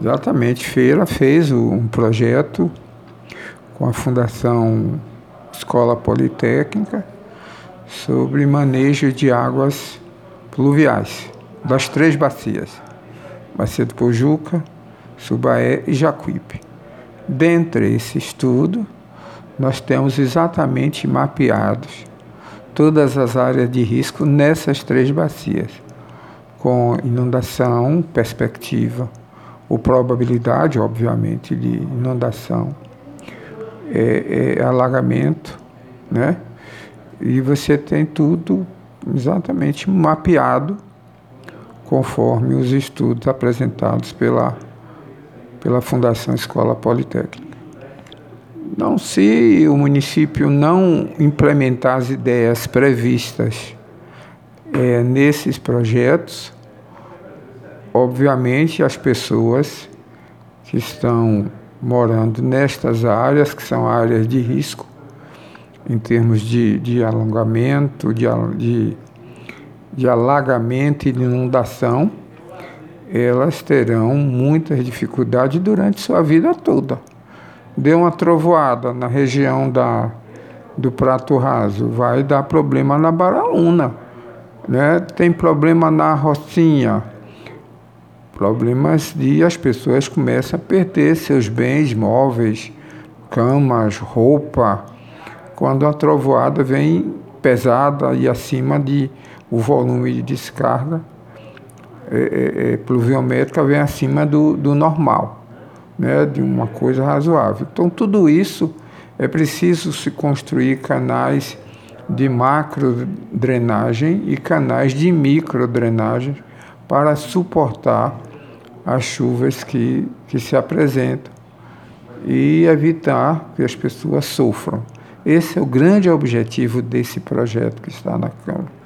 Exatamente. Feira fez um projeto com a Fundação Escola Politécnica sobre manejo de águas pluviais das três bacias: Bacia do Pojuca, Subaé e Jacuípe. Dentre esse estudo, nós temos exatamente mapeados todas as áreas de risco nessas três bacias, com inundação, perspectiva ou probabilidade, obviamente, de inundação, é, é, alagamento, né? E você tem tudo exatamente mapeado conforme os estudos apresentados pela, pela Fundação Escola Politécnica. Não, se o município não implementar as ideias previstas é, nesses projetos, obviamente as pessoas que estão morando nestas áreas, que são áreas de risco, em termos de, de alongamento, de, de, de alagamento e de inundação, elas terão muitas dificuldades durante sua vida toda. Deu uma trovoada na região da, do Prato Raso, vai dar problema na Baraúna, né? tem problema na Rocinha, problemas de as pessoas começam a perder seus bens móveis, camas, roupa, quando a trovoada vem pesada e acima de o volume de descarga é, é, é, pluviométrica vem acima do, do normal, né, de uma coisa razoável. Então tudo isso é preciso se construir canais de macro drenagem e canais de micro drenagem para suportar as chuvas que, que se apresentam e evitar que as pessoas sofram. Esse é o grande objetivo desse projeto que está na Câmara.